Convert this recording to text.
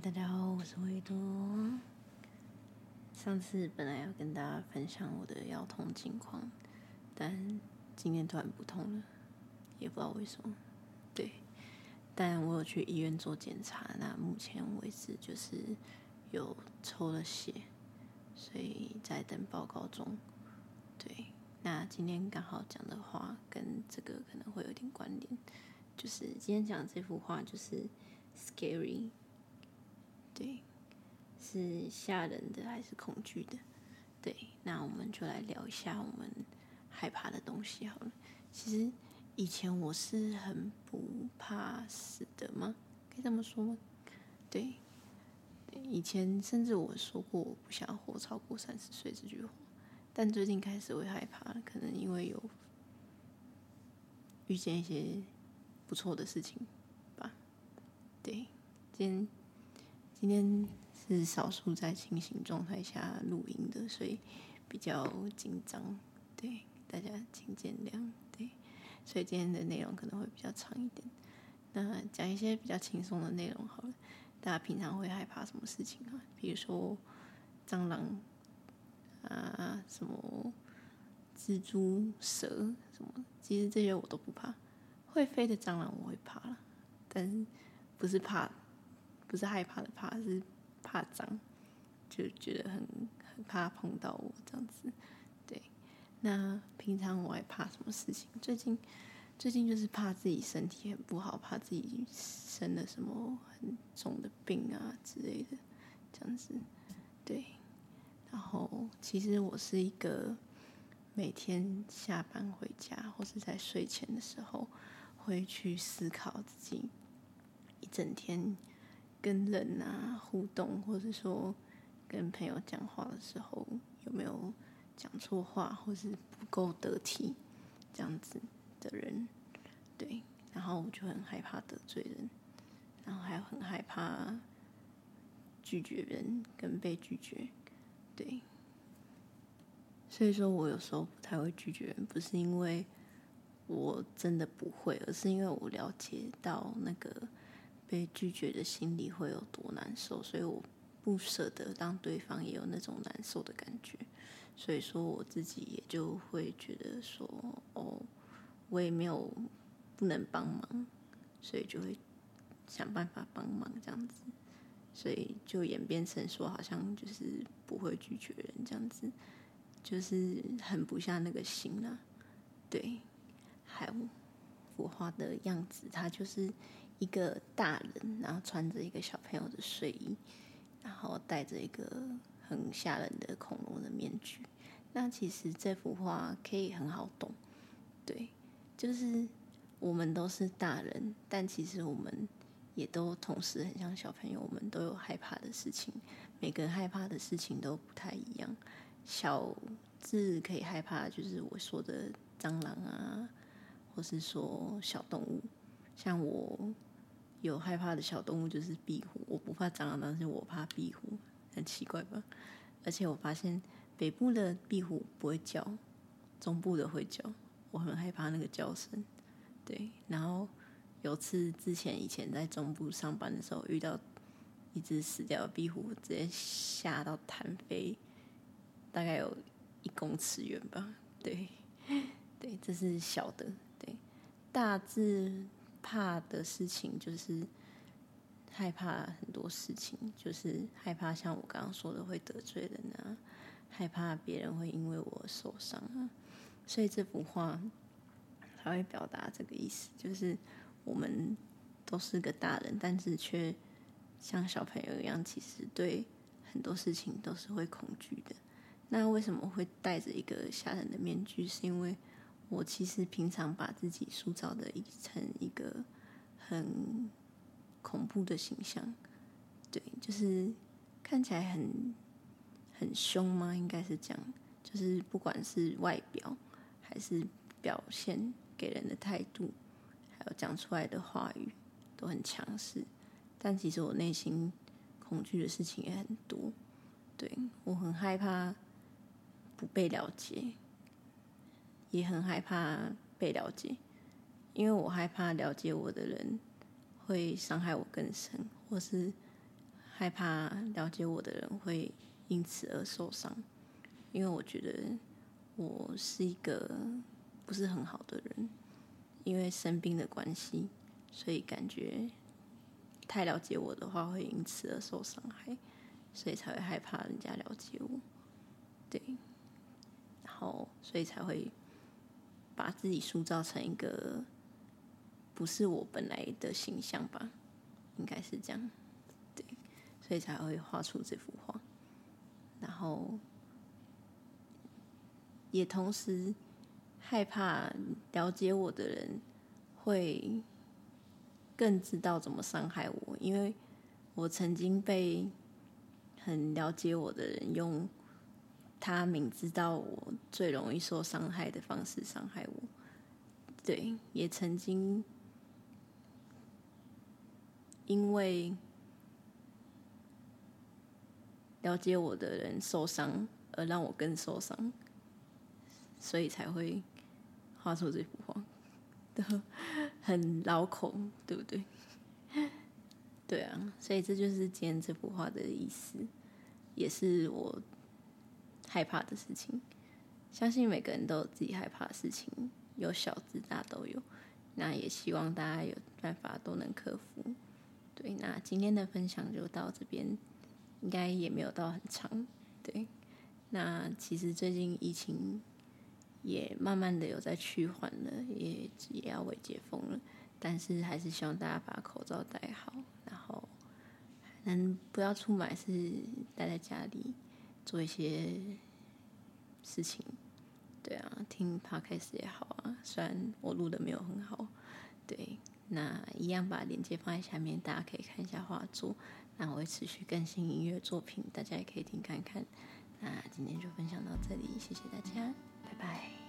大家好，我是维多。上次本来要跟大家分享我的腰痛情况，但今天突然不痛了，也不知道为什么。对，但我有去医院做检查，那目前为止就是有抽了血，所以在等报告中。对，那今天刚好讲的话跟这个可能会有点关联，就是今天讲这幅画就是 scary。对，是吓人的还是恐惧的？对，那我们就来聊一下我们害怕的东西好了。其实以前我是很不怕死的吗？可以这么说吗？对，以前甚至我说过我不想活超过三十岁这句话，但最近开始会害怕，可能因为有遇见一些不错的事情吧。对，今天。今天是少数在清醒状态下录音的，所以比较紧张，对，大家请见谅，对，所以今天的内容可能会比较长一点。那讲一些比较轻松的内容好了。大家平常会害怕什么事情啊？比如说蟑螂啊，什么蜘蛛、蛇什么？其实这些我都不怕。会飞的蟑螂我会怕了，但是不是怕。不是害怕的怕，是怕脏，就觉得很很怕碰到我这样子。对，那平常我还怕什么事情？最近最近就是怕自己身体很不好，怕自己生了什么很重的病啊之类的，这样子。对，然后其实我是一个每天下班回家或是在睡前的时候，会去思考自己一整天。跟人啊互动，或者说跟朋友讲话的时候，有没有讲错话，或是不够得体这样子的人，对，然后我就很害怕得罪人，然后还很害怕拒绝人跟被拒绝，对，所以说我有时候不太会拒绝人，不是因为我真的不会，而是因为我了解到那个。被拒绝的心里会有多难受，所以我不舍得让对方也有那种难受的感觉，所以说我自己也就会觉得说，哦，我也没有不能帮忙，所以就会想办法帮忙这样子，所以就演变成说，好像就是不会拒绝人这样子，就是很不像那个心啊，对，还有我画的样子，它就是。一个大人，然后穿着一个小朋友的睡衣，然后戴着一个很吓人的恐龙的面具。那其实这幅画可以很好懂，对，就是我们都是大人，但其实我们也都同时很像小朋友，我们都有害怕的事情，每个人害怕的事情都不太一样。小智可以害怕，就是我说的蟑螂啊，或是说小动物，像我。有害怕的小动物就是壁虎，我不怕蟑螂，但是我怕壁虎，很奇怪吧？而且我发现北部的壁虎不会叫，中部的会叫，我很害怕那个叫声。对，然后有次之前以前在中部上班的时候，遇到一只死掉的壁虎，直接吓到弹飞，大概有一公尺远吧。对，对，这是小的，对，大致。怕的事情就是害怕很多事情，就是害怕像我刚刚说的会得罪人啊，害怕别人会因为我受伤啊，所以这幅画才会表达这个意思，就是我们都是个大人，但是却像小朋友一样，其实对很多事情都是会恐惧的。那为什么会戴着一个吓人的面具？是因为我其实平常把自己塑造的一成一个很恐怖的形象，对，就是看起来很很凶吗？应该是这样，就是不管是外表还是表现给人的态度，还有讲出来的话语都很强势，但其实我内心恐惧的事情也很多，对，我很害怕不被了解。也很害怕被了解，因为我害怕了解我的人会伤害我更深，或是害怕了解我的人会因此而受伤，因为我觉得我是一个不是很好的人，因为生病的关系，所以感觉太了解我的话会因此而受伤害，所以才会害怕人家了解我，对，然后所以才会把自己塑造成一个不是我本来的形象吧，应该是这样。对所以才会画出这幅画，然后也同时害怕了解我的人会更知道怎么伤害我，因为我曾经被很了解我的人用他明知道我最容易受伤害的方式伤害我，对，也曾经因为。了解我的人受伤，而让我更受伤，所以才会画出这幅画，很老口，对不对？对啊，所以这就是今天这幅画的意思，也是我害怕的事情。相信每个人都有自己害怕的事情，有小至大都有。那也希望大家有办法都能克服。对，那今天的分享就到这边。应该也没有到很长，对。那其实最近疫情也慢慢的有在趋缓了，也也要为解封了，但是还是希望大家把口罩戴好，然后能不要出门，是待在家里做一些事情。对啊，听 podcast 也好啊，虽然我录的没有很好，对。那一样把链接放在下面，大家可以看一下画作。那我会持续更新音乐作品，大家也可以听看看。那今天就分享到这里，谢谢大家。拜拜